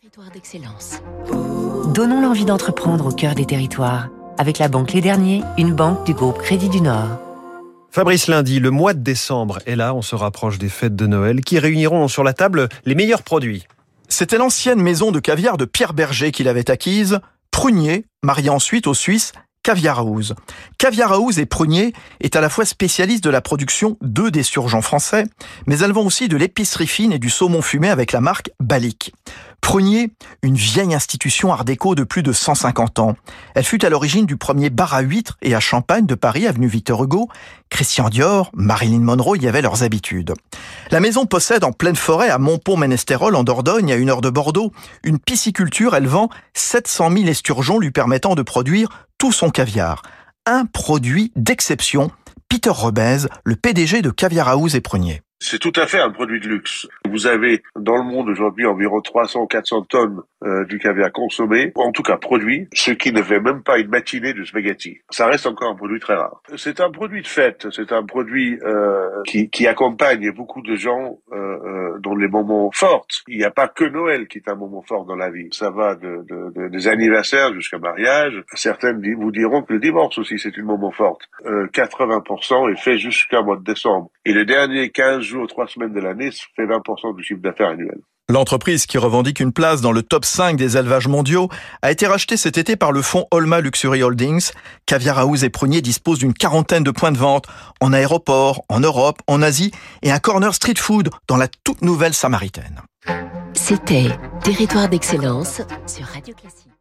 Territoire d'excellence. Donnons l'envie d'entreprendre au cœur des territoires avec la Banque Les Derniers, une banque du groupe Crédit du Nord. Fabrice Lundi, le mois de décembre est là, on se rapproche des fêtes de Noël qui réuniront sur la table les meilleurs produits. C'était l'ancienne maison de caviar de Pierre Berger qu'il avait acquise, Prunier, marié ensuite au Suisse Caviar House. Caviar House et Prunier est à la fois spécialiste de la production d'œufs des surgeons français, mais elles vend aussi de l'épicerie fine et du saumon fumé avec la marque Balik. Prunier, une vieille institution art déco de plus de 150 ans. Elle fut à l'origine du premier bar à huîtres et à champagne de Paris, avenue Victor Hugo. Christian Dior, Marilyn Monroe y avaient leurs habitudes. La maison possède en pleine forêt à Montpont-Ménestérol, en Dordogne, à une heure de Bordeaux, une pisciculture. Elle vend 700 000 esturgeons lui permettant de produire tout son caviar. Un produit d'exception. Peter Robez, le PDG de Caviar House et Prunier. C'est tout à fait un produit de luxe. Vous avez dans le monde aujourd'hui environ 300 400 tonnes euh, du caviar consommé, en tout cas produit, ce qui ne fait même pas une matinée de spaghetti. Ça reste encore un produit très rare. C'est un produit de fête, c'est un produit euh, qui, qui, accompagne beaucoup de gens euh, euh, dans les moments forts. Il n'y a pas que Noël qui est un moment fort dans la vie. Ça va de, de, de des anniversaires jusqu'à mariage. Certaines vous diront que le divorce aussi c'est une moment forte. 80% est fait jusqu'à mois de décembre. Et les derniers 15 jours, trois semaines de l'année, fait 20% du chiffre d'affaires annuel. L'entreprise qui revendique une place dans le top 5 des élevages mondiaux a été rachetée cet été par le fonds Olma Luxury Holdings. Caviar House et Prunier disposent d'une quarantaine de points de vente en aéroport, en Europe, en Asie et un corner street food dans la toute nouvelle Samaritaine. C'était Territoire d'excellence sur Radio Classique.